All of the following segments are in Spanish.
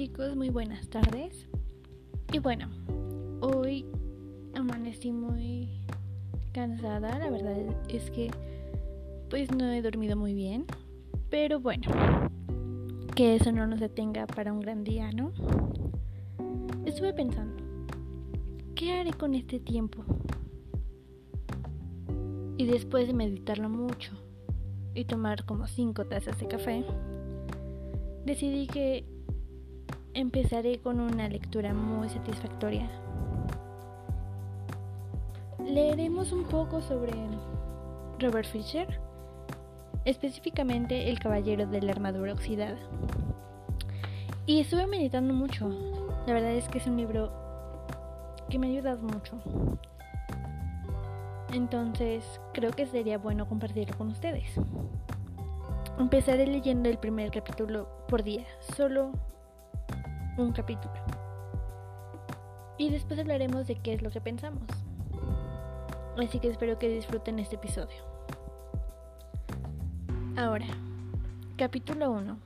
chicos, muy buenas tardes. Y bueno, hoy amanecí muy cansada, la verdad es que pues no he dormido muy bien, pero bueno, que eso no nos detenga para un gran día, ¿no? Estuve pensando, ¿qué haré con este tiempo? Y después de meditarlo mucho y tomar como cinco tazas de café, decidí que empezaré con una lectura muy satisfactoria. Leeremos un poco sobre Robert Fisher, específicamente El Caballero de la Armadura Oxidada. Y estuve meditando mucho. La verdad es que es un libro que me ha ayudado mucho. Entonces creo que sería bueno compartirlo con ustedes. Empezaré leyendo el primer capítulo por día, solo un capítulo. Y después hablaremos de qué es lo que pensamos. Así que espero que disfruten este episodio. Ahora, capítulo 1.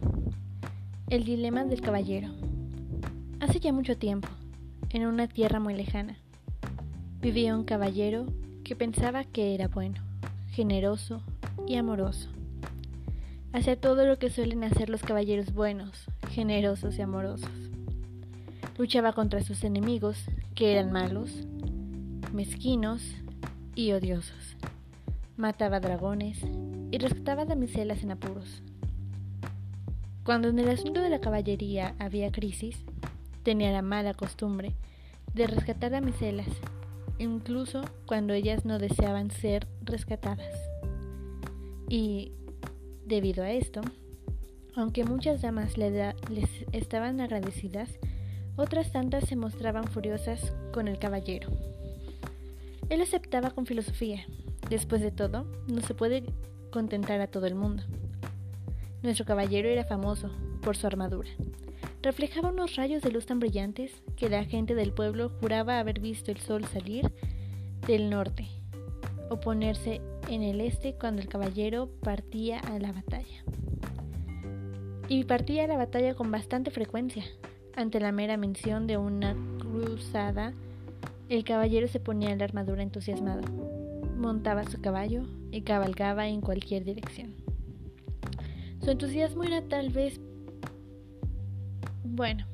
El dilema del caballero. Hace ya mucho tiempo, en una tierra muy lejana, vivía un caballero que pensaba que era bueno, generoso y amoroso hacía todo lo que suelen hacer los caballeros buenos, generosos y amorosos. Luchaba contra sus enemigos, que eran malos, mezquinos y odiosos. Mataba dragones y rescataba damiselas en apuros. Cuando en el asunto de la caballería había crisis, tenía la mala costumbre de rescatar damiselas, incluso cuando ellas no deseaban ser rescatadas. Y Debido a esto, aunque muchas damas les estaban agradecidas, otras tantas se mostraban furiosas con el caballero. Él aceptaba con filosofía. Después de todo, no se puede contentar a todo el mundo. Nuestro caballero era famoso por su armadura. Reflejaba unos rayos de luz tan brillantes que la gente del pueblo juraba haber visto el sol salir del norte o ponerse en el este cuando el caballero partía a la batalla. Y partía a la batalla con bastante frecuencia. Ante la mera mención de una cruzada, el caballero se ponía la armadura entusiasmado, montaba su caballo y cabalgaba en cualquier dirección. Su entusiasmo era tal vez, bueno,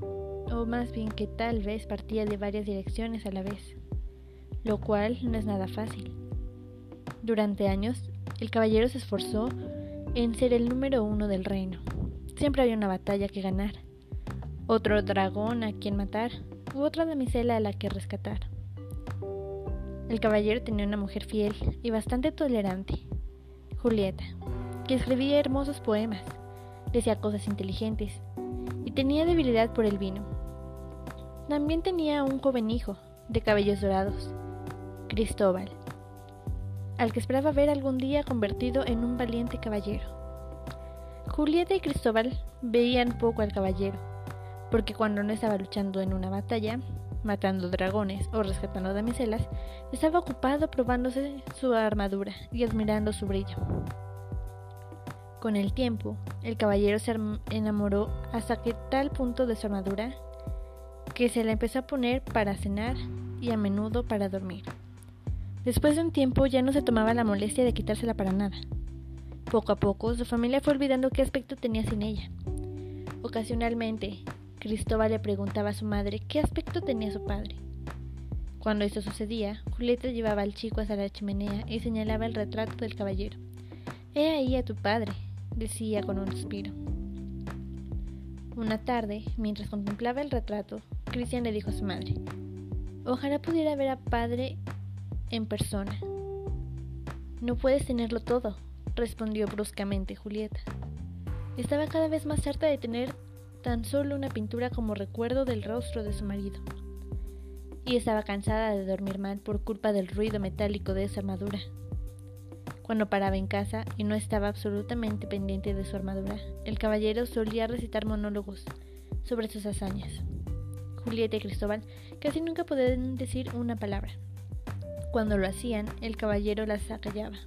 o más bien que tal vez partía de varias direcciones a la vez, lo cual no es nada fácil. Durante años, el caballero se esforzó en ser el número uno del reino. Siempre había una batalla que ganar, otro dragón a quien matar, u otra damisela a la que rescatar. El caballero tenía una mujer fiel y bastante tolerante, Julieta, que escribía hermosos poemas, decía cosas inteligentes y tenía debilidad por el vino. También tenía un joven hijo, de cabellos dorados, Cristóbal, al que esperaba ver algún día convertido en un valiente caballero. Julieta y Cristóbal veían poco al caballero, porque cuando no estaba luchando en una batalla, matando dragones o rescatando damiselas, estaba ocupado probándose su armadura y admirando su brillo. Con el tiempo, el caballero se enamoró hasta que tal punto de su armadura que se la empezó a poner para cenar y a menudo para dormir. Después de un tiempo ya no se tomaba la molestia de quitársela para nada. Poco a poco su familia fue olvidando qué aspecto tenía sin ella. Ocasionalmente, Cristóbal le preguntaba a su madre qué aspecto tenía su padre. Cuando esto sucedía, Julieta llevaba al chico hasta la chimenea y señalaba el retrato del caballero. He ahí a tu padre, decía con un suspiro. Una tarde, mientras contemplaba el retrato, Cristian le dijo a su madre, Ojalá pudiera ver a padre en persona. No puedes tenerlo todo, respondió bruscamente Julieta. Estaba cada vez más harta de tener tan solo una pintura como recuerdo del rostro de su marido. Y estaba cansada de dormir mal por culpa del ruido metálico de esa armadura. Cuando paraba en casa y no estaba absolutamente pendiente de su armadura, el caballero solía recitar monólogos sobre sus hazañas. Julieta y Cristóbal casi nunca podían decir una palabra. Cuando lo hacían, el caballero las acallaba,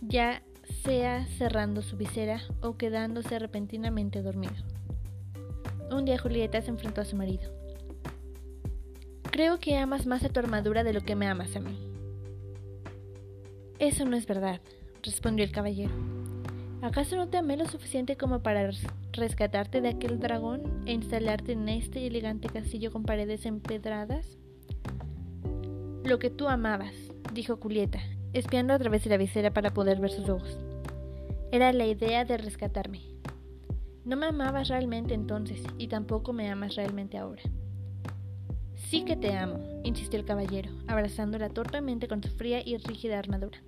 ya sea cerrando su visera o quedándose repentinamente dormido. Un día Julieta se enfrentó a su marido. Creo que amas más a tu armadura de lo que me amas a mí. Eso no es verdad, respondió el caballero. ¿Acaso no te amé lo suficiente como para rescatarte de aquel dragón e instalarte en este elegante castillo con paredes empedradas? Lo que tú amabas, dijo Julieta, espiando a través de la visera para poder ver sus ojos. Era la idea de rescatarme. No me amabas realmente entonces y tampoco me amas realmente ahora. Sí que te amo, insistió el caballero, abrazándola torpemente con su fría y rígida armadura,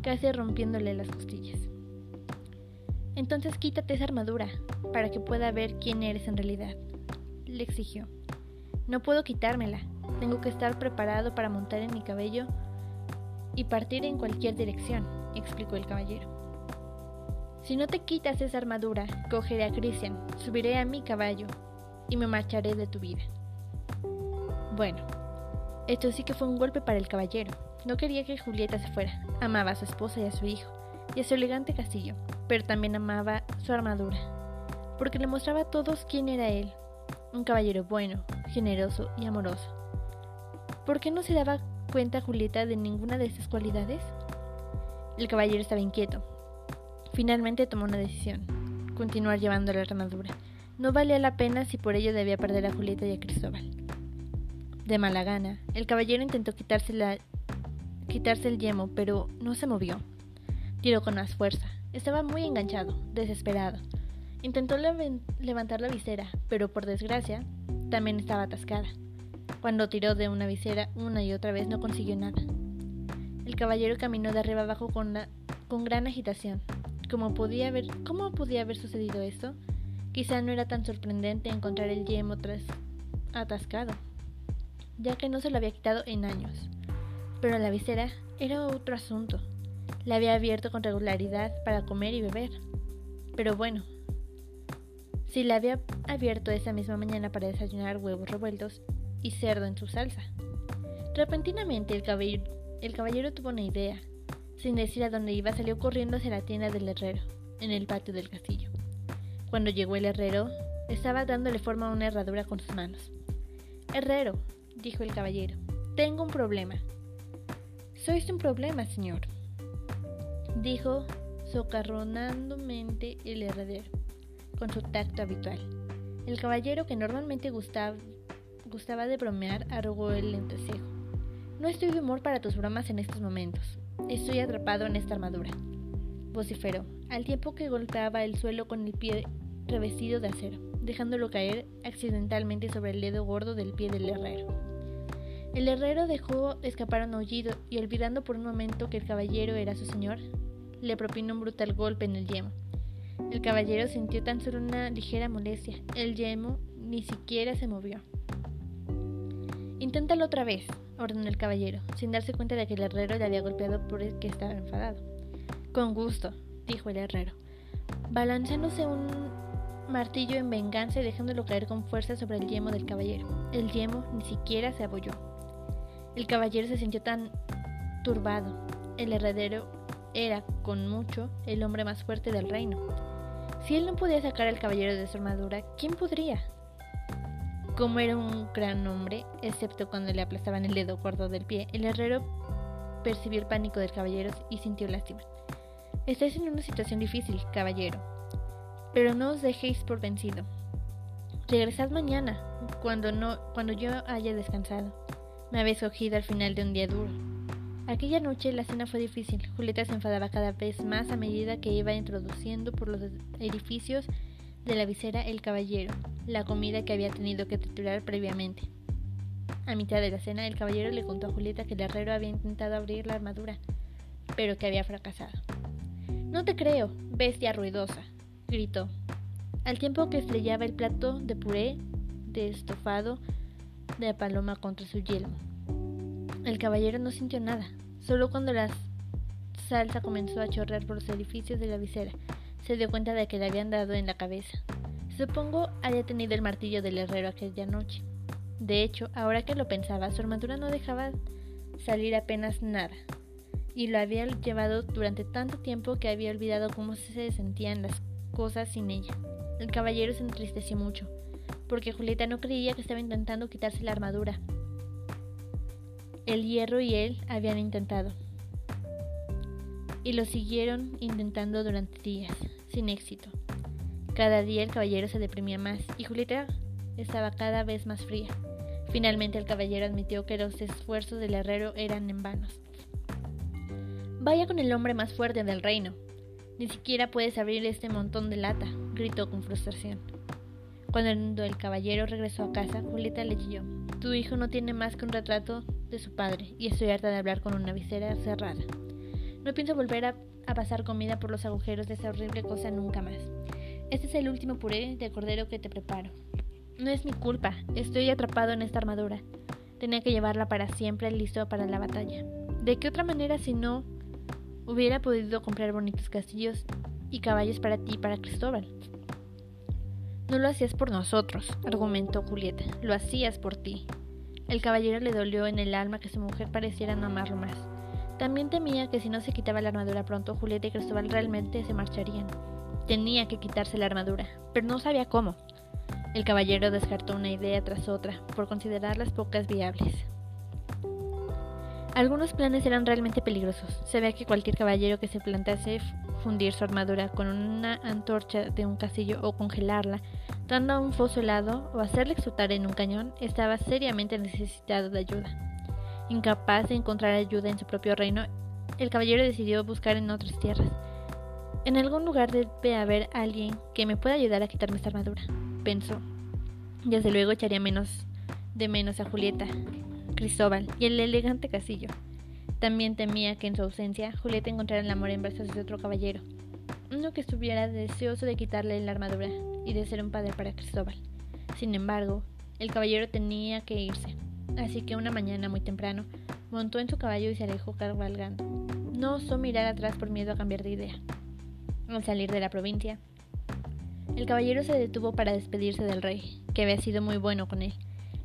casi rompiéndole las costillas. Entonces quítate esa armadura, para que pueda ver quién eres en realidad, le exigió. No puedo quitármela, tengo que estar preparado para montar en mi cabello y partir en cualquier dirección, explicó el caballero. Si no te quitas esa armadura, cogeré a Christian, subiré a mi caballo y me marcharé de tu vida. Bueno, esto sí que fue un golpe para el caballero. No quería que Julieta se fuera. Amaba a su esposa y a su hijo, y a su elegante castillo, pero también amaba su armadura, porque le mostraba a todos quién era él. Un caballero bueno, generoso y amoroso. ¿Por qué no se daba cuenta Julieta de ninguna de esas cualidades? El caballero estaba inquieto. Finalmente tomó una decisión. Continuar llevando la armadura. No valía la pena si por ello debía perder a Julieta y a Cristóbal. De mala gana, el caballero intentó quitarse, quitarse el yemo, pero no se movió. Tiró con más fuerza. Estaba muy enganchado, desesperado. Intentó levantar la visera, pero por desgracia, también estaba atascada. Cuando tiró de una visera una y otra vez no consiguió nada. El caballero caminó de arriba abajo con, con gran agitación. ¿Cómo podía, haber, ¿Cómo podía haber sucedido esto? Quizá no era tan sorprendente encontrar el yemo tras atascado ya que no se lo había quitado en años. Pero la visera era otro asunto. La había abierto con regularidad para comer y beber. Pero bueno, si la había abierto esa misma mañana para desayunar huevos revueltos y cerdo en su salsa. Repentinamente el caballero, el caballero tuvo una idea. Sin decir a dónde iba, salió corriendo hacia la tienda del herrero, en el patio del castillo. Cuando llegó el herrero, estaba dándole forma a una herradura con sus manos. Herrero, dijo el caballero. Tengo un problema. Sois un problema, señor, dijo socarronadamente el herradero, con su tacto habitual. El caballero, que normalmente gustaba, gustaba de bromear, arrugó el entrecejo. No estoy de humor para tus bromas en estos momentos. Estoy atrapado en esta armadura. Vociferó, al tiempo que golpeaba el suelo con el pie revestido de acero, dejándolo caer accidentalmente sobre el dedo gordo del pie del herrero. El herrero dejó escapar un aullido y olvidando por un momento que el caballero era su señor, le propinó un brutal golpe en el yemo. El caballero sintió tan solo una ligera molestia. El yemo ni siquiera se movió. Inténtalo otra vez, ordenó el caballero, sin darse cuenta de que el herrero le había golpeado por el que estaba enfadado. Con gusto, dijo el herrero, balanceándose un martillo en venganza y dejándolo caer con fuerza sobre el yemo del caballero. El yemo ni siquiera se abolló. El caballero se sintió tan turbado. El heredero era, con mucho, el hombre más fuerte del reino. Si él no podía sacar al caballero de su armadura, ¿quién podría? Como era un gran hombre, excepto cuando le aplastaban el dedo gordo del pie, el herrero percibió el pánico del caballero y sintió lástima. Estáis en una situación difícil, caballero, pero no os dejéis por vencido. Regresad mañana, cuando, no, cuando yo haya descansado. Me había escogido al final de un día duro. Aquella noche la cena fue difícil. Julieta se enfadaba cada vez más a medida que iba introduciendo por los edificios de la visera el caballero la comida que había tenido que triturar previamente. A mitad de la cena, el caballero le contó a Julieta que el herrero había intentado abrir la armadura, pero que había fracasado. No te creo, bestia ruidosa, gritó, al tiempo que estrellaba el plato de puré de estofado de paloma contra su yelmo. El caballero no sintió nada, solo cuando la salsa comenzó a chorrear por los edificios de la visera, se dio cuenta de que le habían dado en la cabeza. Supongo haya tenido el martillo del herrero aquella noche. De hecho, ahora que lo pensaba, su armadura no dejaba salir apenas nada, y lo había llevado durante tanto tiempo que había olvidado cómo se sentían las cosas sin ella. El caballero se entristeció mucho porque Julieta no creía que estaba intentando quitarse la armadura. El hierro y él habían intentado. Y lo siguieron intentando durante días, sin éxito. Cada día el caballero se deprimía más y Julieta estaba cada vez más fría. Finalmente el caballero admitió que los esfuerzos del herrero eran en vanos. Vaya con el hombre más fuerte del reino. Ni siquiera puedes abrir este montón de lata, gritó con frustración. Cuando el caballero regresó a casa, Julieta leyó, Tu hijo no tiene más que un retrato de su padre, y estoy harta de hablar con una visera cerrada. No pienso volver a, pasar comida por los agujeros de esa horrible cosa nunca más. Este es el último puré de cordero que te preparo. No es mi culpa, estoy atrapado en esta armadura. Tenía que llevarla para siempre listo para la batalla. ¿De qué otra manera si no Hubiera podido comprar bonitos castillos y caballos para ti y para Cristóbal. No lo hacías por nosotros, argumentó Julieta, lo hacías por ti. El caballero le dolió en el alma que su mujer pareciera no amarlo más. También temía que si no se quitaba la armadura pronto, Julieta y Cristóbal realmente se marcharían. Tenía que quitarse la armadura, pero no sabía cómo. El caballero descartó una idea tras otra, por considerarlas pocas viables. Algunos planes eran realmente peligrosos. Se ve que cualquier caballero que se plantease fundir su armadura con una antorcha de un castillo o congelarla, dando a un foso helado o hacerle explotar en un cañón, estaba seriamente necesitado de ayuda. Incapaz de encontrar ayuda en su propio reino, el caballero decidió buscar en otras tierras. En algún lugar debe haber alguien que me pueda ayudar a quitarme esta armadura, pensó. Desde luego echaría menos de menos a Julieta, Cristóbal y el elegante castillo. También temía que en su ausencia Julieta encontrara el amor en brazos de otro caballero, uno que estuviera deseoso de quitarle la armadura y de ser un padre para Cristóbal. Sin embargo, el caballero tenía que irse, así que una mañana muy temprano montó en su caballo y se alejó cabalgando. No osó mirar atrás por miedo a cambiar de idea. Al salir de la provincia, el caballero se detuvo para despedirse del rey, que había sido muy bueno con él.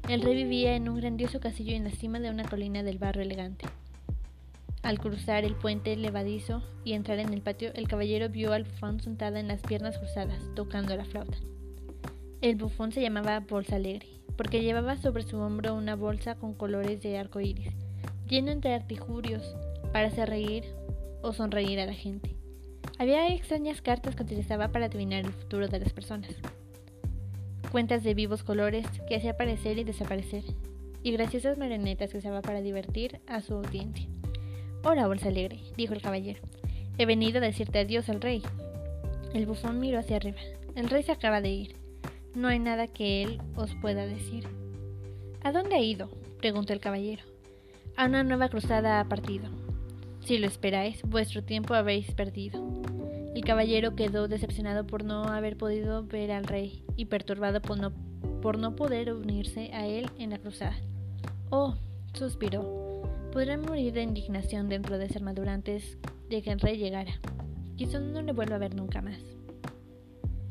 El rey vivía en un grandioso castillo en la cima de una colina del barrio elegante. Al cruzar el puente levadizo y entrar en el patio, el caballero vio al bufón sentada en las piernas cruzadas, tocando la flauta. El bufón se llamaba Bolsa Alegre, porque llevaba sobre su hombro una bolsa con colores de arco iris, lleno entre artijurios para hacer reír o sonreír a la gente. Había extrañas cartas que utilizaba para adivinar el futuro de las personas cuentas de vivos colores que hacía aparecer y desaparecer, y graciosas marionetas que usaba para divertir a su audiencia. Hola, bolsa alegre, dijo el caballero. He venido a decirte adiós al rey. El bufón miró hacia arriba. El rey se acaba de ir. No hay nada que él os pueda decir. ¿A dónde ha ido? preguntó el caballero. A una nueva cruzada ha partido. Si lo esperáis, vuestro tiempo habéis perdido. El caballero quedó decepcionado por no haber podido ver al rey y perturbado por no, por no poder unirse a él en la cruzada. Oh, suspiró. Podrá morir de indignación dentro de esa armadura antes de que el rey llegara. Quizá no le vuelva a ver nunca más.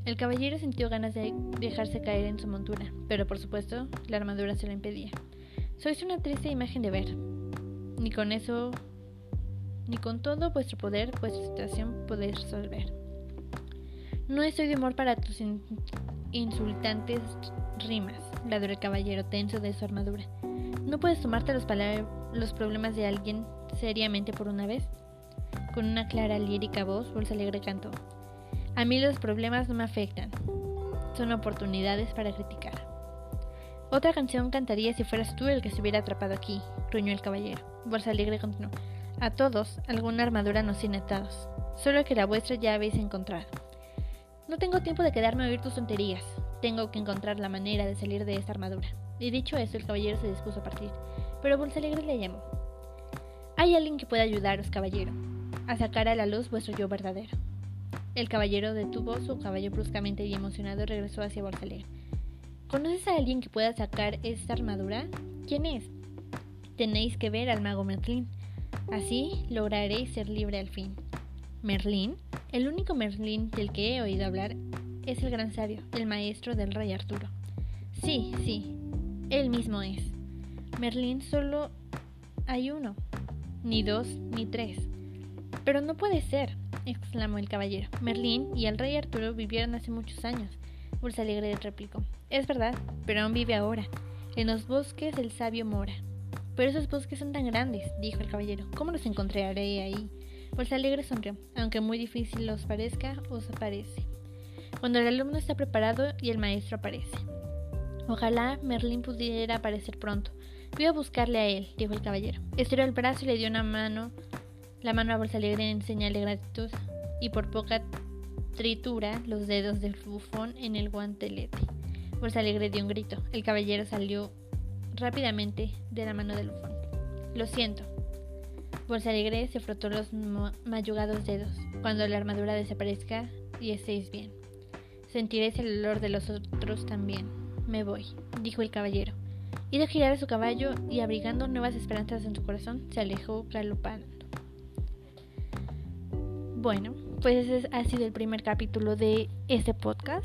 El caballero sintió ganas de dejarse caer en su montura, pero por supuesto la armadura se lo impedía. Sois una triste imagen de ver. Ni con eso ni con todo vuestro poder vuestra situación podéis resolver. No estoy de humor para tus insultantes rimas, ladró el caballero tenso de su armadura. ¿No puedes tomarte los, los problemas de alguien seriamente por una vez? Con una clara lírica voz, Bolsa Alegre cantó. A mí los problemas no me afectan. Son oportunidades para criticar. Otra canción cantaría si fueras tú el que estuviera atrapado aquí, gruñó el caballero. Bolsa Alegre continuó. A todos, alguna armadura nos tiene atados, solo que la vuestra ya habéis encontrado. No tengo tiempo de quedarme a oír tus tonterías. Tengo que encontrar la manera de salir de esta armadura. Y dicho eso, el caballero se dispuso a partir, pero Alegre le llamó. Hay alguien que pueda ayudaros, caballero, a sacar a la luz vuestro yo verdadero. El caballero detuvo su caballo bruscamente y emocionado regresó hacia Alegre. ¿Conoces a alguien que pueda sacar esta armadura? ¿Quién es? Tenéis que ver al mago Merlín. Así lograréis ser libre al fin. Merlín, el único Merlín del que he oído hablar, es el gran sabio, el maestro del rey Arturo. Sí, sí, él mismo es. Merlín solo hay uno, ni dos, ni tres. Pero no puede ser, exclamó el caballero. Merlín y el rey Arturo vivieron hace muchos años. Bolsa Alegre replicó. Es verdad, pero aún vive ahora, en los bosques del sabio mora. Pero esos bosques son tan grandes, dijo el caballero. ¿Cómo los encontraré ahí? Bolsa Alegre sonrió. Aunque muy difícil os parezca, os aparece. Cuando el alumno está preparado y el maestro aparece. Ojalá Merlín pudiera aparecer pronto. Voy a buscarle a él, dijo el caballero. Estiró el brazo y le dio una mano, la mano a Alegre en señal de gratitud, y por poca tritura los dedos del bufón en el guantelete. Bolsa Alegre dio un grito. El caballero salió rápidamente de la mano del bufón. Lo siento. Bolsa Alegre se frotó los mayugados dedos. Cuando la armadura desaparezca y estéis bien. Sentiréis el olor de los otros también. Me voy, dijo el caballero. Hizo girar a su caballo y abrigando nuevas esperanzas en su corazón, se alejó galopando. Bueno, pues ese ha sido el primer capítulo de este podcast.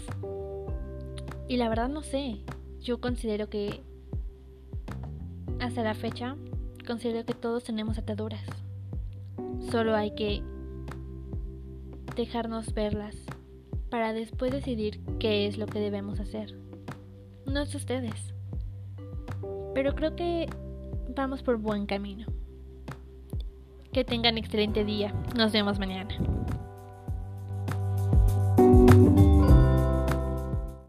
Y la verdad no sé, yo considero que hasta la fecha, considero que todos tenemos ataduras. Solo hay que dejarnos verlas para después decidir qué es lo que debemos hacer. No es ustedes. Pero creo que vamos por buen camino. Que tengan excelente día. Nos vemos mañana.